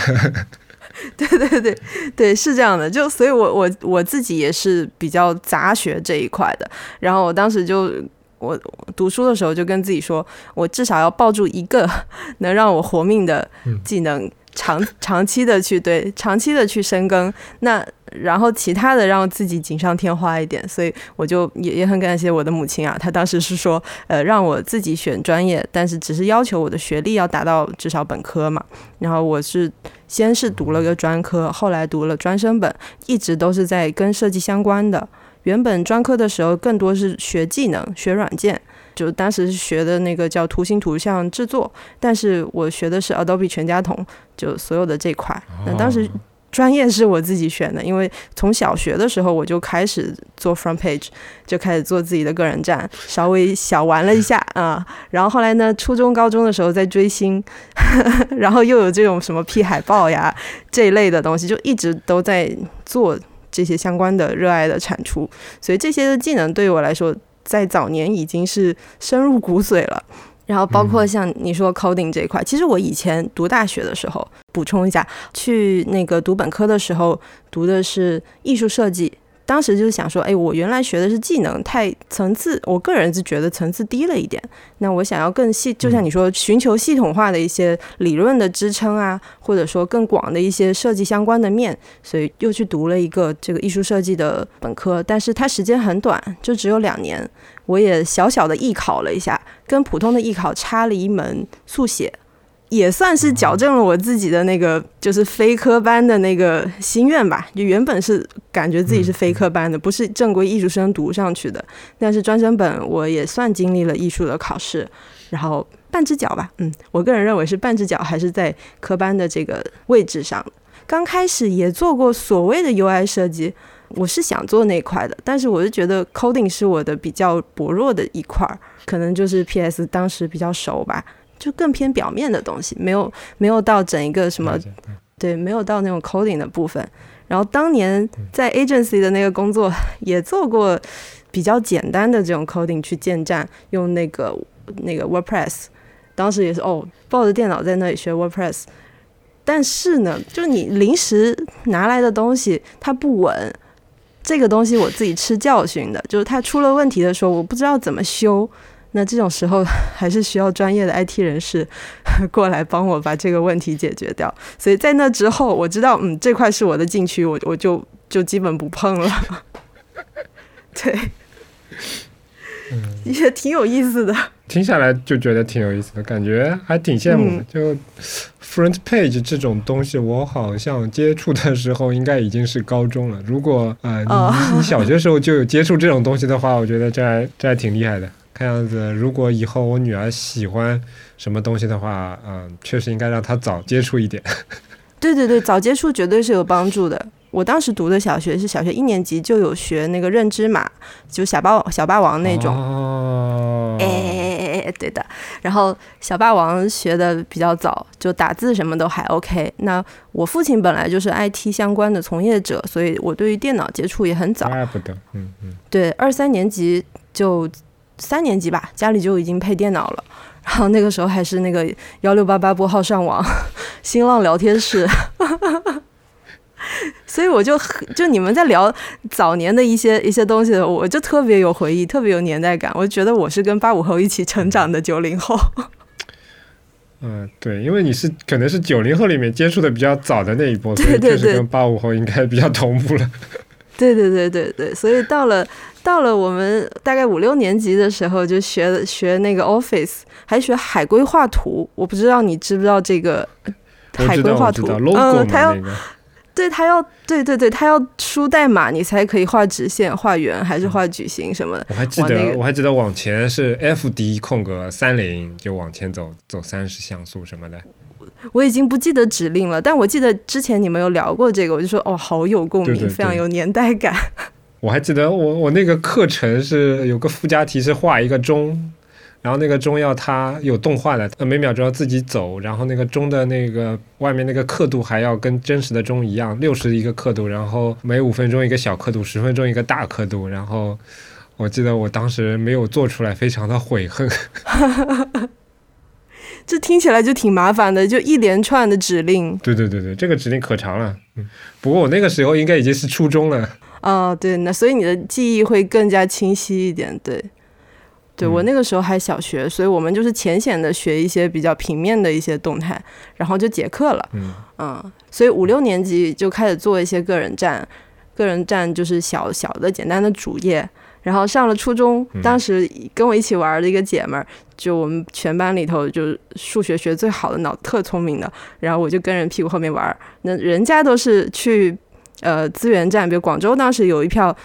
对对对对，是这样的。就所以我，我我自己也是比较杂学这一块的。然后我当时就。我读书的时候就跟自己说，我至少要抱住一个能让我活命的技能，长 长期的去对长期的去深耕。那然后其他的让自己锦上添花一点。所以我就也也很感谢我的母亲啊，她当时是说，呃，让我自己选专业，但是只是要求我的学历要达到至少本科嘛。然后我是先是读了个专科，后来读了专升本，一直都是在跟设计相关的。原本专科的时候更多是学技能、学软件，就当时学的那个叫图形图像制作，但是我学的是 Adobe 全家桶，就所有的这块。那当时专业是我自己选的，因为从小学的时候我就开始做 front page，就开始做自己的个人站，稍微小玩了一下 啊。然后后来呢，初中、高中的时候在追星，然后又有这种什么 P 海报呀这一类的东西，就一直都在做。这些相关的热爱的产出，所以这些的技能对于我来说，在早年已经是深入骨髓了。然后包括像你说 coding 这一块，其实我以前读大学的时候，补充一下，去那个读本科的时候读的是艺术设计。当时就是想说，哎，我原来学的是技能，太层次，我个人是觉得层次低了一点。那我想要更细，就像你说，寻求系统化的一些理论的支撑啊，或者说更广的一些设计相关的面，所以又去读了一个这个艺术设计的本科。但是它时间很短，就只有两年。我也小小的艺考了一下，跟普通的艺考差了一门速写。也算是矫正了我自己的那个就是非科班的那个心愿吧。就原本是感觉自己是非科班的，不是正规艺术生读上去的。但是专升本我也算经历了艺术的考试，然后半只脚吧，嗯，我个人认为是半只脚还是在科班的这个位置上。刚开始也做过所谓的 UI 设计，我是想做那块的，但是我是觉得 coding 是我的比较薄弱的一块儿，可能就是 PS 当时比较熟吧，就更偏表面的东西，没有没有到整一个什么，对，没有到那种 coding 的部分。然后当年在 agency 的那个工作也做过比较简单的这种 coding 去建站，用那个那个 WordPress，当时也是哦，抱着电脑在那里学 WordPress。但是呢，就是你临时拿来的东西它不稳，这个东西我自己吃教训的，就是它出了问题的时候，我不知道怎么修。那这种时候 还是需要专业的 IT 人士 过来帮我把这个问题解决掉。所以在那之后，我知道，嗯，这块是我的禁区，我我就就基本不碰了。对。也挺有意思的，
听下来就觉得挺有意思的，感觉还挺羡慕。就 front page 这种东西，我好像接触的时候应该已经是高中了。如果啊，你你小学时候就有接触这种东西的话，我觉得这还这还挺厉害的。看样子，如果以后我女儿喜欢什么东西的话，嗯，确实应该让她早接触一点。
对对对，早接触绝对是有帮助的。我当时读的小学是小学一年级就有学那个认知码，就小霸小霸王那种。
哦。
哎，对的。然后小霸王学的比较早，就打字什么都还 OK。那我父亲本来就是 IT 相关的从业者，所以我对于电脑接触也很早。
怪不得。嗯嗯。
对，二三年级就三年级吧，家里就已经配电脑了。然后那个时候还是那个幺六八八拨号上网，新浪聊天室。所以我就就你们在聊早年的一些一些东西的，我就特别有回忆，特别有年代感。我觉得我是跟八五后一起成长的九零后。
嗯，对，因为你是可能是九零后里面接触的比较早的那一波，所以就是跟八五后应该比较同步了。
对对对对对，所以到了到了我们大概五六年级的时候，就学学那个 Office，还学海龟画图。我不知道你知不知道这个 海龟画图？
嗯，
他要。对他要对对对，他要输代码，你才可以画直线、画圆，还是画矩形什么的。
我还记得，我还记得往前是 F D 空格三零，就往前走走三十像素什么的。
我已经不记得指令了，但我记得之前你们有聊过这个，我就说哦，好有共鸣，非常有年代感。
我还记得我我那个课程是有个附加题是画一个钟。然后那个钟要它有动画的，每秒钟要自己走，然后那个钟的那个外面那个刻度还要跟真实的钟一样，六十一个刻度，然后每五分钟一个小刻度，十分钟一个大刻度。然后我记得我当时没有做出来，非常的悔恨。
这听起来就挺麻烦的，就一连串的指令。
对对对对，这个指令可长了。嗯，不过我那个时候应该已经是初中了。
哦，对，那所以你的记忆会更加清晰一点，对。对我那个时候还小学，所以我们就是浅显的学一些比较平面的一些动态，然后就结课了。嗯，所以五六年级就开始做一些个人站，个人站就是小小的简单的主页。然后上了初中，当时跟我一起玩的一个姐们儿，就我们全班里头就是数学学最好的，脑特聪明的。然后我就跟人屁股后面玩，那人家都是去呃资源站，比如广州当时有一票。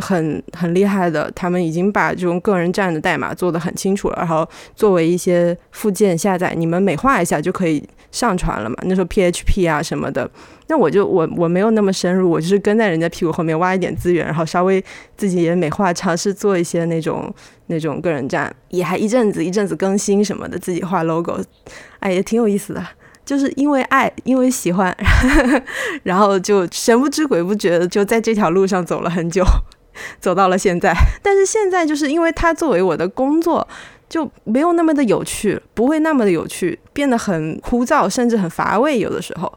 很很厉害的，他们已经把这种个人站的代码做得很清楚了，然后作为一些附件下载，你们美化一下就可以上传了嘛。那时候 PHP 啊什么的，那我就我我没有那么深入，我就是跟在人家屁股后面挖一点资源，然后稍微自己也美化，尝试做一些那种那种个人站，也还一阵子一阵子更新什么的，自己画 logo，哎，也挺有意思的，就是因为爱，因为喜欢，然后就神不知鬼不觉的就在这条路上走了很久。走到了现在，但是现在就是因为它作为我的工作，就没有那么的有趣，不会那么的有趣，变得很枯燥，甚至很乏味。有的时候，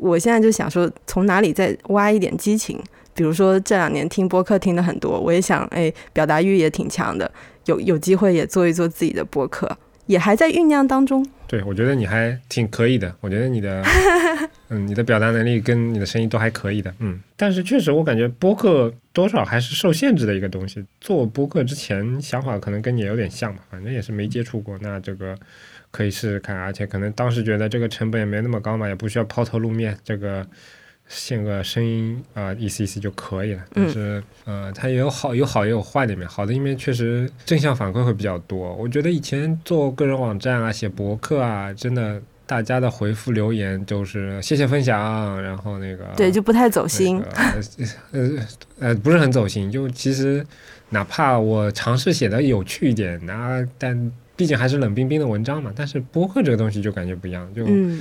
我现在就想说，从哪里再挖一点激情？比如说这两年听播客听的很多，我也想，哎，表达欲也挺强的，有有机会也做一做自己的播客。也还在酝酿当中。
对，我觉得你还挺可以的。我觉得你的，嗯，你的表达能力跟你的声音都还可以的。嗯，但是确实，我感觉播客多少还是受限制的一个东西。做播客之前想法可能跟你有点像吧，反正也是没接触过。那这个可以试试看，而且可能当时觉得这个成本也没那么高嘛，也不需要抛头露面，这个献个声音啊、意思意思就可以了。但是、呃，它也有好有好也有坏的一面，好的一面确实正向反馈会比较多。我觉得以前做个人网站啊、写博客啊，真的大家的回复留言都是谢谢分享，然后那个
对，就不太走心。
那个呃呃，不是很走心。就其实哪怕我尝试写的有趣一点，那但毕竟还是冷冰冰的文章嘛。但是博客这个东西就感觉不一样，就
嗯，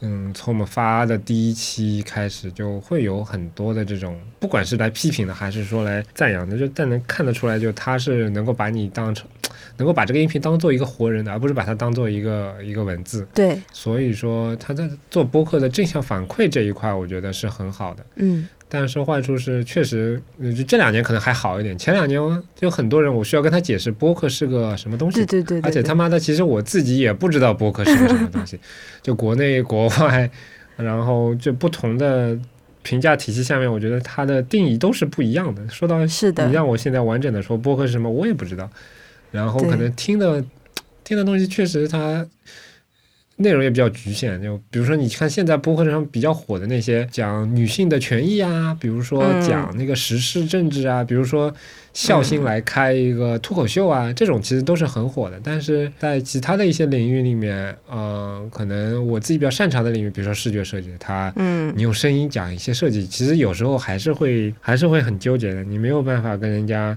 嗯，从我们发的第一期开始，就会有很多的这种，不管是来批评的，还是说来赞扬的，就但能看得出来，就他是能够把你当成，能够把这个音频当做一个活人的，而不是把它当做一个一个文字。
对，
所以说他在做播客的正向反馈这一块，我觉得是很好的。
嗯，
但是坏处是，确实，呃就这两年可能还好一点。前两年就很多人，我需要跟他解释播客是个什么东西
对，对对对，
而且他妈的，其实我自己也不知道播客是个什么东西。就国内国外，然后就不同的评价体系下面，我觉得它的定义都是不一样的。说到
是的
你让我现在完整的说播客是什么，我也不知道。然后可能听的听的东西确实它内容也比较局限，就比如说你看现在播客上比较火的那些讲女性的权益啊，比如说
嗯
讲那个时事政治啊，比如说孝心来开一个脱口秀啊，这种其实都是很火的。但是在其他的一些领域里面，呃，可能我自己比较擅长的领域，比如说视觉设计，它
嗯
你用声音讲一些设计，其实有时候还是会还是会很纠结的。你没有办法跟人家，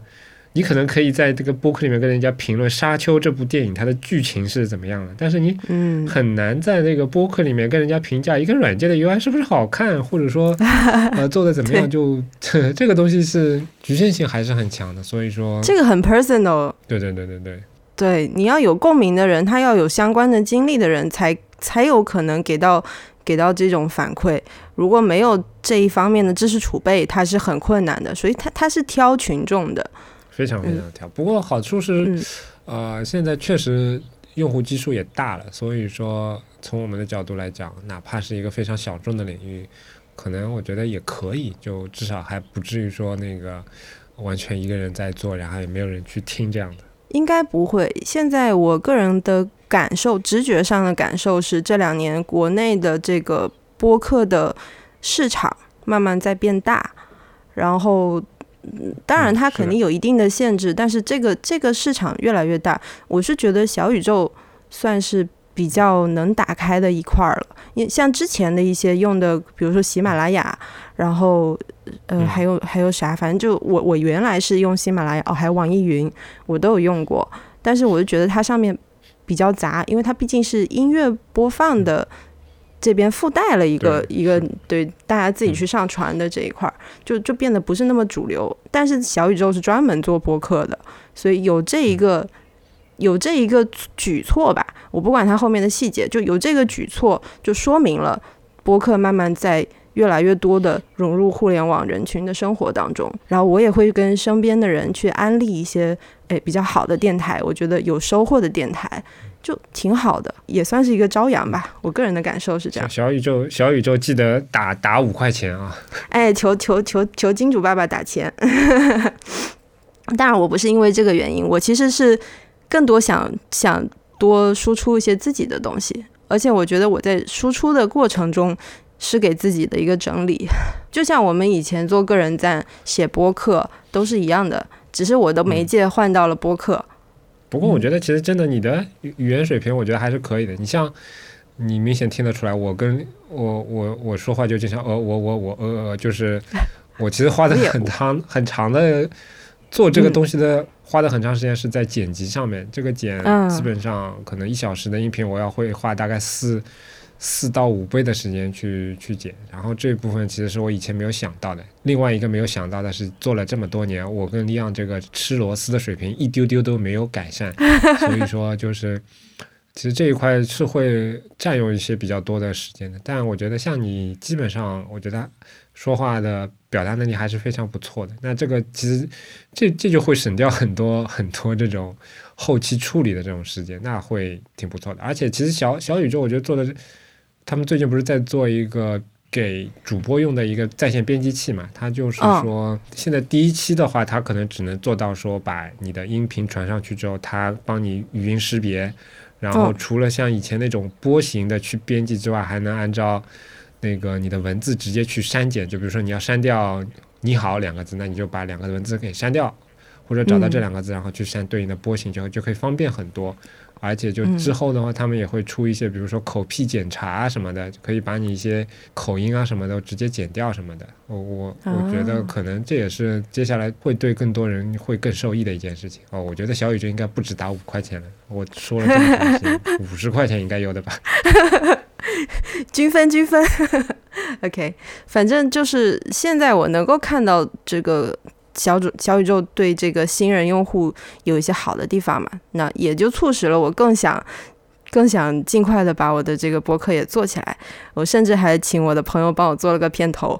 你可能可以在这个播客里面跟人家评论《沙丘》这部电影它的剧情是怎么样的，但是你
嗯，
很难在那个播客里面跟人家评价一个软件的 UI 是不是好看，或者说 呃做的怎么样，就 这个东西是局限性还是很强的。所以说，
这个很 personal。
对对对对对，
对，你要有共鸣的人，他要有相关的经历的人才才有可能给到给到这种反馈。如果没有这一方面的知识储备，他是很困难的。所以他他是挑群众的。
非常非常挑。不过好处是，
嗯
呃，现在确实用户基数也大了，所以说从我们的角度来讲，哪怕是一个非常小众的领域，可能我觉得也可以，就至少还不至于说那个完全一个人在做，然后也没有人去听这样的。
应该不会。现在我个人的感受，直觉上的感受是，这两年国内的这个播客的市场慢慢在变大，然后。嗯当然，它肯定有一定的限制，但是这个这个市场越来越大，我是觉得小宇宙算是比较能打开的一块儿了。因像之前的一些用的，比如说喜马拉雅，然后呃
嗯
还有还有啥，反正就我我原来是用喜马拉雅，哦还有网易云，我都有用过，但是我就觉得它上面比较杂，因为它毕竟是音乐播放的。这边附带了一个一个对大家自己
嗯
去上传的这一块儿，就就变得不是那么主流。但是小宇宙是专门做播客的，所以有这一个有这一个举措吧，我不管它后面的细节，就有这个举措，就说明了播客慢慢在越来越多的融入互联网人群的生活当中。然后我也会跟身边的人去安利一些诶比较好的电台，我觉得有收获的电台。就挺好的，也算是一个朝阳吧。我个人的感受是这样
小。宇宙，小宇宙记得打打五块钱啊！
哎，求求求求金主爸爸打钱。当然，我不是因为这个原因，我其实是更多想想多输出一些自己的东西，而且我觉得我在输出的过程中是给自己的一个整理，就像我们以前做个人赞、写播客都是一样的，只是我的媒介换到了播客。
不过我觉得其实真的你的语语言水平，我觉得还是可以的。你像你明显听得出来，我跟我我我说话就经常呃我我我呃呃，就是 我其实花的很长很长的做这个
嗯
东西的。花的很长时间是在剪辑上面，这个剪
嗯
基本上可能一小时的音频，我要会花大概四四到五倍的时间去去剪，然后这部分其实是我以前没有想到的。另外一个没有想到的是，做了这么多年，我跟利昂这个吃螺丝的水平一丢丢都没有改善，所以说就是。其实这一块是会占用一些比较多的时间的，但我觉得像你基本上，我觉得说话的表达能力还是非常不错的。那这个其实这这就会省掉很多很多这种后期处理的这种时间，那会挺不错的。而且其实小小宇宙，我觉得做的，他们最近不是在做一个给主播用的一个在线编辑器嘛？它就是说，现在第一期的话，它可能只能做到说把你的音频传上去之后，它帮你语音识别。
然后
嗯
除了像以前那种波形的去编辑之外，还能按照那个你的文字直接去删减。就比如说你要删掉“你好”两个字，那你就把两个文字给删掉，或者找到这
嗯
两个字，然后去删对应的波形，就就可以方便很多。而且就
嗯
之后的话，他们也会出一些，比如说口癖检查啊什么的，可以把你一些口音啊什么的直接剪掉什么的。我我我觉得
啊
可能这也是接下来会对更多人会更受益的一件事情。哦，我觉得小宇宙应该不止打五块钱了，我说了这么开心，五十块钱应该有的吧？
均 分均分。OK，反正就是现在我能够看到这个小主小宇宙对这个新人用户有一些好的地方嘛，那也就促使了我更想。更想尽快的把我的这个博客也做起来，我甚至还请我的朋友帮我做了个片头。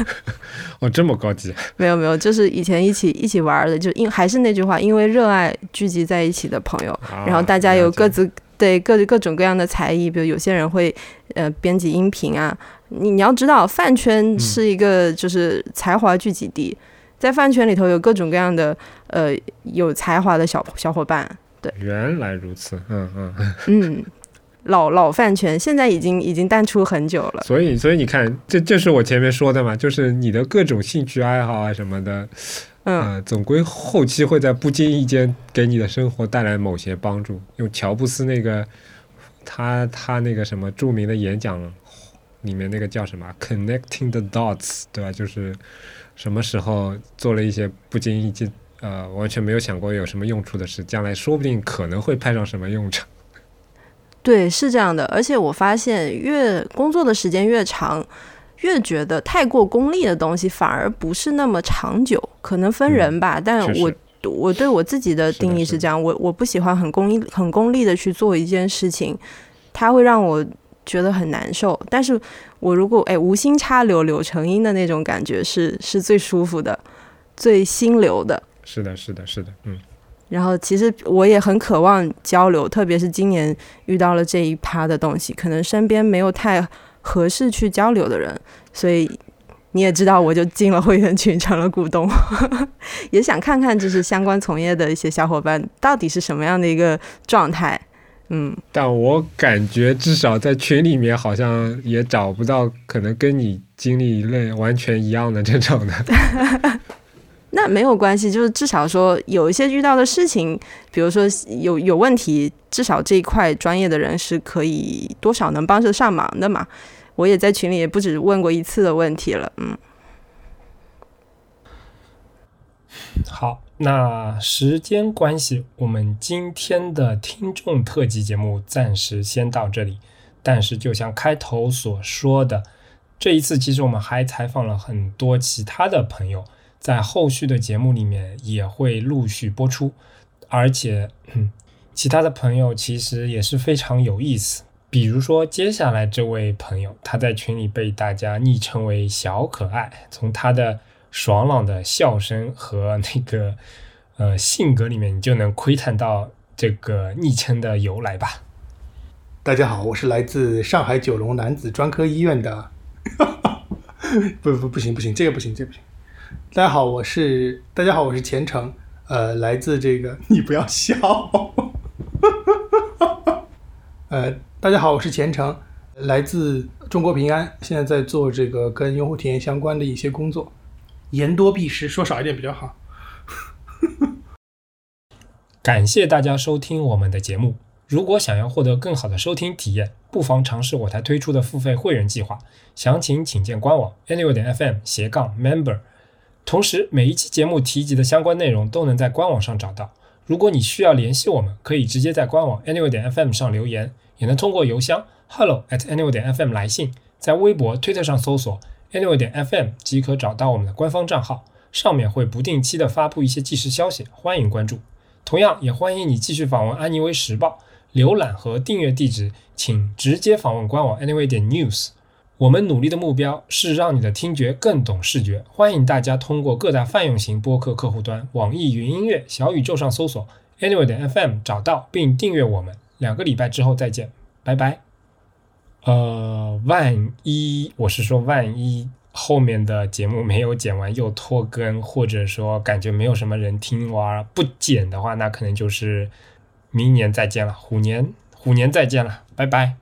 哦，这么高级，
没有没有，就是以前一起一起玩的，就因还是那句话，因为热爱聚集在一起的朋友，
啊
然后大家有各自对各各种各样的才艺，比如有些人会呃编辑音频啊。你你要知道，饭圈是一个就是才华聚集地，在饭圈里头有各种各样的呃有才华的小小伙伴。
对原来如此，嗯嗯。
嗯，老老饭圈现在已经已经淡出很久了。
所以，所以你看，这这是我前面说的嘛，就是你的各种兴趣爱好啊什么的，
嗯，
呃，总归后期会在不经意间给你的生活带来某些帮助。用乔布斯那个他他那个什么著名的演讲里面那个叫什么 “connecting the dots”，对吧？就是什么时候做了一些不经意间呃完全没有想过有什么用处的事，将来说不定可能会派上什么用场。
对，是这样的。而且我发现，越工作的时间越长，越觉得太过功利的东西反而不是那么长久。可能分人吧，但我我对我自己的
是的是的
定义是这样，我我不喜欢很功利、很功利的去做一件事情，它会让我觉得很难受。但是我如果哎无心插柳柳成荫的那种感觉是是最舒服的、最心流的。
是的，是的，是的，嗯。
然后其实我也很渴望交流，特别是今年遇到了这一趴的东西，可能身边没有太合适去交流的人，所以你也知道，我就进了会员群，成了股东，也想看看就是相关从业的一些小伙伴到底是什么样的一个状态。嗯，
但我感觉至少在群里面好像也找不到可能跟你经历类完全一样的这种的。
那没有关系，就是至少说有一些遇到的事情，比如说有有问题，至少这一块专业的人是可以多少能帮得上忙的嘛。我也在群里也不止问过一次的问题了，嗯。
好，那时间关系，我们今天的听众特辑节目暂时先到这里。但是，就像开头所说的，这一次其实我们还采访了很多其他的朋友，在后续的节目里面也会陆续播出。而且，嗯，其他的朋友其实也是非常有意思。比如说，接下来这位朋友，他在群里被大家昵称为“小可爱”，从他的爽朗的笑声和那个 呃性格里面，你就能窥探到这个昵称的由来吧。
大家好，我是来自上海九龙男子专科医院的，不不不行不行，这个不行这个不行。大家好，我是大家好，我是钱程，呃，来自这个 你不要笑，呃，大家好，我是钱程，来自中国平安，现在在做这个跟用户体验相关的一些工作，言多必失，说少一点比较好。
感谢大家收听我们的节目。如果想要获得更好的收听体验，不妨尝试我台推出的付费会员计划，详情请见官网 anyway 点 fm 斜杠 member。同时，每一期节目提及的相关内容都能在官网上找到。如果你需要联系我们，可以直接在官网 anyway 点 fm 上留言，也能通过邮箱 hello at anyway 点 fm 来信，在微博、推特上搜索 anyway 点 fm 即可找到我们的官方账号，上面会不定期的发布一些即时消息，欢迎关注。同样，也欢迎你继续访问安妮微时报，浏览和订阅地址请直接访问官网 anyway 点 news。我们努力的目标是让你的听觉更懂视觉，欢迎大家通过各大泛用型播客客户端、网易云音乐、小宇宙上搜索 anyway 点 FM 找到并订阅我们。两个礼拜之后再见，拜拜。呃，万一我是说，万一后面的节目没有剪完又拖更，或者说感觉没有什么人听哇不剪的话，那可能就是明年再见了，虎年虎年再见了，拜拜。